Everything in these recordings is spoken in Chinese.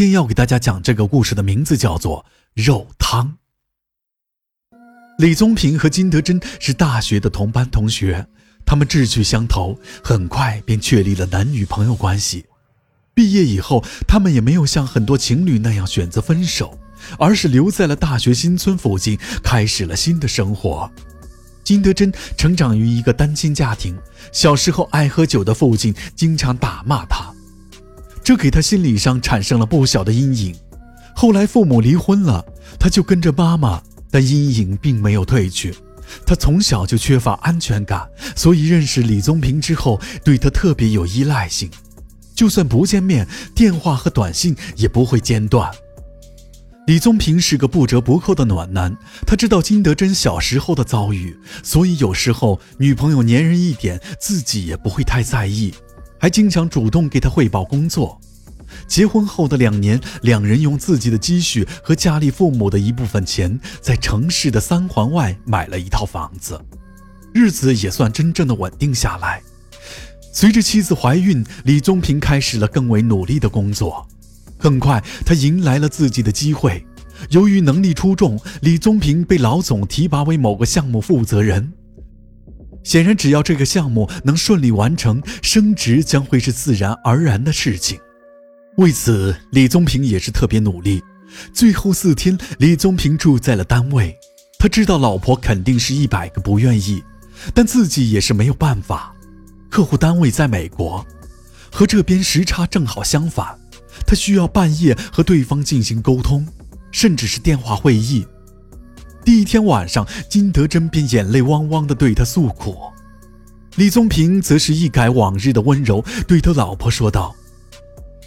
今天要给大家讲这个故事的名字叫做《肉汤》。李宗平和金德珍是大学的同班同学，他们志趣相投，很快便确立了男女朋友关系。毕业以后，他们也没有像很多情侣那样选择分手，而是留在了大学新村附近，开始了新的生活。金德珍成长于一个单亲家庭，小时候爱喝酒的父亲经常打骂他，这给他心理上产生了不小的阴影。后来父母离婚了，他就跟着妈妈，但阴影并没有褪去。他从小就缺乏安全感，所以认识李宗平之后，对他特别有依赖性，就算不见面，电话和短信也不会间断。李宗平是个不折不扣的暖男，他知道金德珍小时候的遭遇，所以有时候女朋友粘人一点，自己也不会太在意，还经常主动给他汇报工作。结婚后的两年，两人用自己的积蓄和家里父母的一部分钱，在城市的三环外买了一套房子，日子也算真正的稳定下来。随着妻子怀孕，李宗平开始了更为努力的工作。很快，他迎来了自己的机会。由于能力出众，李宗平被老总提拔为某个项目负责人。显然，只要这个项目能顺利完成，升职将会是自然而然的事情。为此，李宗平也是特别努力。最后四天，李宗平住在了单位。他知道老婆肯定是一百个不愿意，但自己也是没有办法。客户单位在美国，和这边时差正好相反。他需要半夜和对方进行沟通，甚至是电话会议。第一天晚上，金德珍便眼泪汪汪地对他诉苦，李宗平则是一改往日的温柔，对他老婆说道：“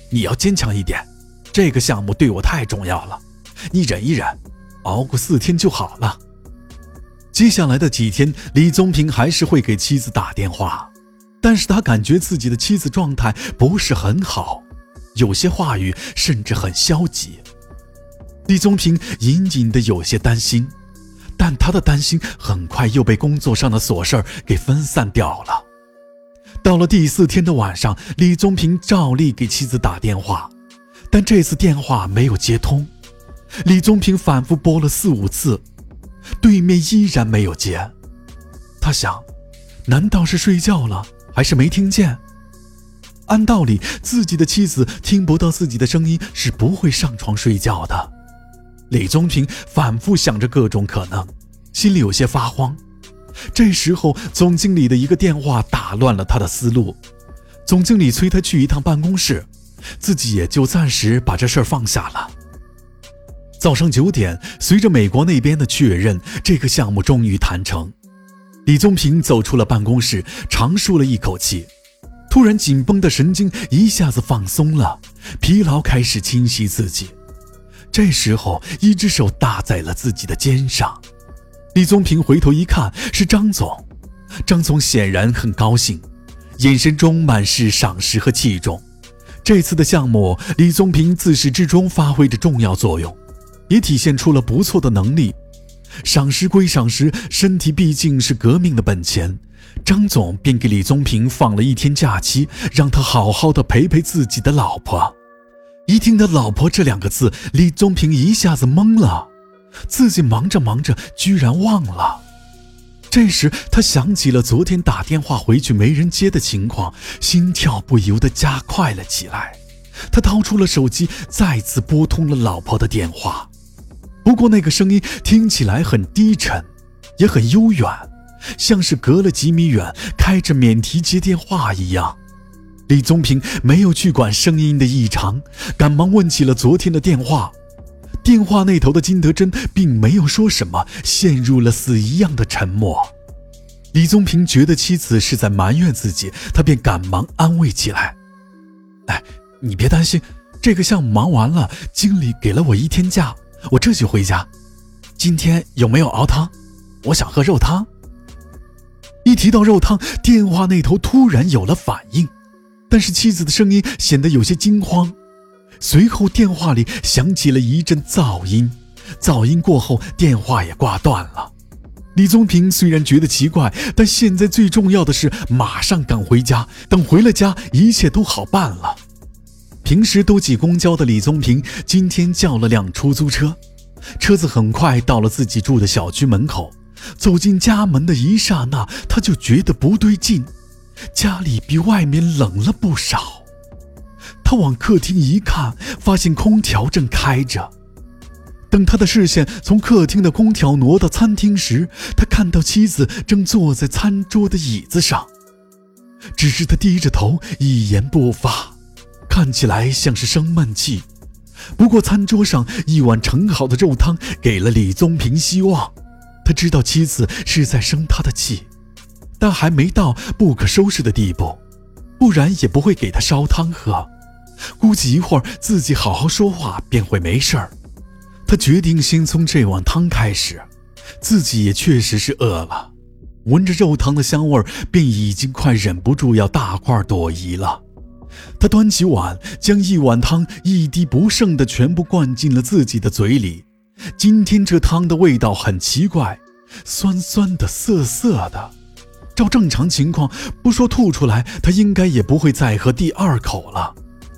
你要坚强一点，这个项目对我太重要了，你忍一忍，熬过四天就好了。”接下来的几天，李宗平还是会给妻子打电话，但是他感觉自己的妻子状态不是很好。有些话语甚至很消极，李宗平隐隐的有些担心，但他的担心很快又被工作上的琐事儿给分散掉了。到了第四天的晚上，李宗平照例给妻子打电话，但这次电话没有接通。李宗平反复拨了四五次，对面依然没有接。他想，难道是睡觉了，还是没听见？按道理，自己的妻子听不到自己的声音是不会上床睡觉的。李宗平反复想着各种可能，心里有些发慌。这时候，总经理的一个电话打乱了他的思路。总经理催他去一趟办公室，自己也就暂时把这事儿放下了。早上九点，随着美国那边的确认，这个项目终于谈成。李宗平走出了办公室，长舒了一口气。突然，紧绷的神经一下子放松了，疲劳开始侵袭自己。这时候，一只手搭在了自己的肩上。李宗平回头一看，是张总。张总显然很高兴，眼神中满是赏识和器重。这次的项目，李宗平自始至终发挥着重要作用，也体现出了不错的能力。赏识归赏识，身体毕竟是革命的本钱。张总便给李宗平放了一天假期，让他好好的陪陪自己的老婆。一听到“老婆”这两个字，李宗平一下子懵了，自己忙着忙着居然忘了。这时他想起了昨天打电话回去没人接的情况，心跳不由得加快了起来。他掏出了手机，再次拨通了老婆的电话，不过那个声音听起来很低沉，也很悠远。像是隔了几米远开着免提接电话一样，李宗平没有去管声音的异常，赶忙问起了昨天的电话。电话那头的金德珍并没有说什么，陷入了死一样的沉默。李宗平觉得妻子是在埋怨自己，他便赶忙安慰起来：“哎，你别担心，这个项目忙完了，经理给了我一天假，我这就回家。今天有没有熬汤？我想喝肉汤。”一提到肉汤，电话那头突然有了反应，但是妻子的声音显得有些惊慌。随后电话里响起了一阵噪音，噪音过后电话也挂断了。李宗平虽然觉得奇怪，但现在最重要的是马上赶回家，等回了家一切都好办了。平时都挤公交的李宗平，今天叫了辆出租车。车子很快到了自己住的小区门口。走进家门的一刹那，他就觉得不对劲，家里比外面冷了不少。他往客厅一看，发现空调正开着。等他的视线从客厅的空调挪到餐厅时，他看到妻子正坐在餐桌的椅子上，只是他低着头，一言不发，看起来像是生闷气。不过餐桌上一碗盛好的肉汤给了李宗平希望。他知道妻子是在生他的气，但还没到不可收拾的地步，不然也不会给他烧汤喝。估计一会儿自己好好说话便会没事儿。他决定先从这碗汤开始，自己也确实是饿了。闻着肉汤的香味，便已经快忍不住要大块朵颐了。他端起碗，将一碗汤一滴不剩的全部灌进了自己的嘴里。今天这汤的味道很奇怪，酸酸的、涩涩的。照正常情况，不说吐出来，他应该也不会再喝第二口了。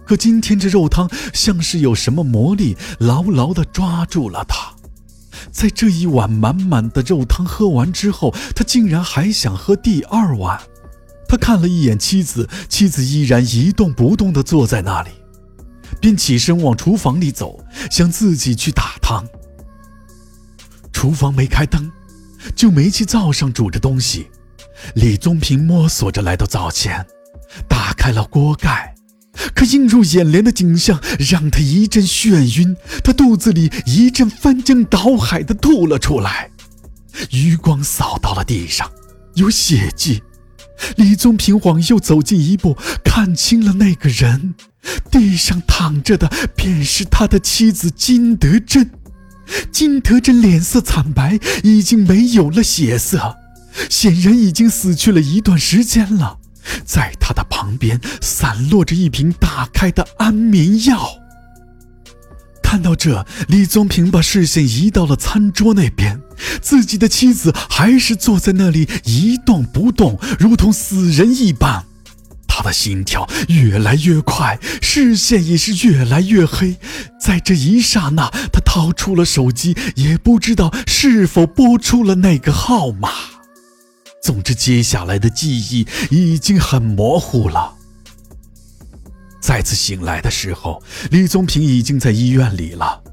可今天这肉汤像是有什么魔力，牢牢地抓住了他。在这一碗满满的肉汤喝完之后，他竟然还想喝第二碗。他看了一眼妻子，妻子依然一动不动地坐在那里，便起身往厨房里走，想自己去打汤。厨房没开灯，就煤气灶上煮着东西。李宗平摸索着来到灶前，打开了锅盖，可映入眼帘的景象让他一阵眩晕，他肚子里一阵翻江倒海的吐了出来。余光扫到了地上，有血迹。李宗平往右走近一步，看清了那个人，地上躺着的便是他的妻子金德珍。金德珍脸色惨白，已经没有了血色，显然已经死去了一段时间了。在他的旁边散落着一瓶打开的安眠药。看到这，李宗平把视线移到了餐桌那边，自己的妻子还是坐在那里一动不动，如同死人一般。他的心跳越来越快，视线也是越来越黑。在这一刹那，他掏出了手机，也不知道是否拨出了那个号码。总之，接下来的记忆已经很模糊了。再次醒来的时候，李宗平已经在医院里了，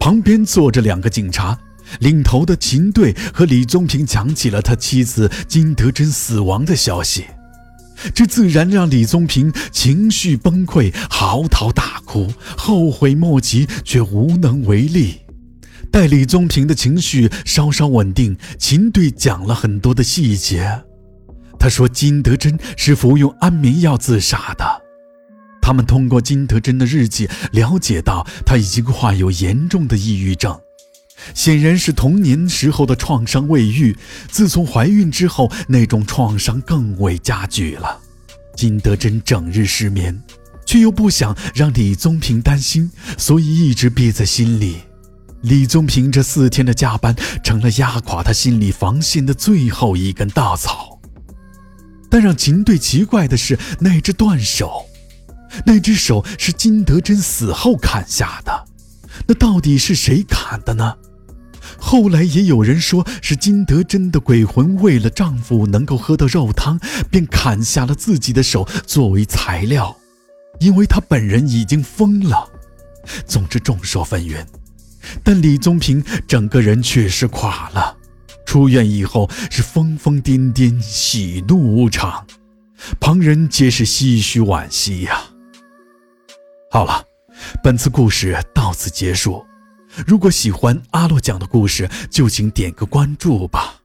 旁边坐着两个警察，领头的秦队和李宗平讲起了他妻子金德珍死亡的消息。这自然让李宗平情绪崩溃，嚎啕大哭，后悔莫及，却无能为力。待李宗平的情绪稍稍稳定，秦队讲了很多的细节。他说金德珍是服用安眠药自杀的。他们通过金德珍的日记了解到，他已经患有严重的抑郁症。显然是童年时候的创伤未愈，自从怀孕之后，那种创伤更为加剧了。金德珍整日失眠，却又不想让李宗平担心，所以一直憋在心里。李宗平这四天的加班，成了压垮他心理防线的最后一根稻草。但让秦队奇怪的是，那只断手，那只手是金德珍死后砍下的，那到底是谁砍的呢？后来也有人说是金德珍的鬼魂为了丈夫能够喝到肉汤，便砍下了自己的手作为材料，因为他本人已经疯了。总之众说纷纭，但李宗平整个人却是垮了。出院以后是疯疯癫癫，喜怒无常，旁人皆是唏嘘惋惜呀。好了，本次故事到此结束。如果喜欢阿洛讲的故事，就请点个关注吧。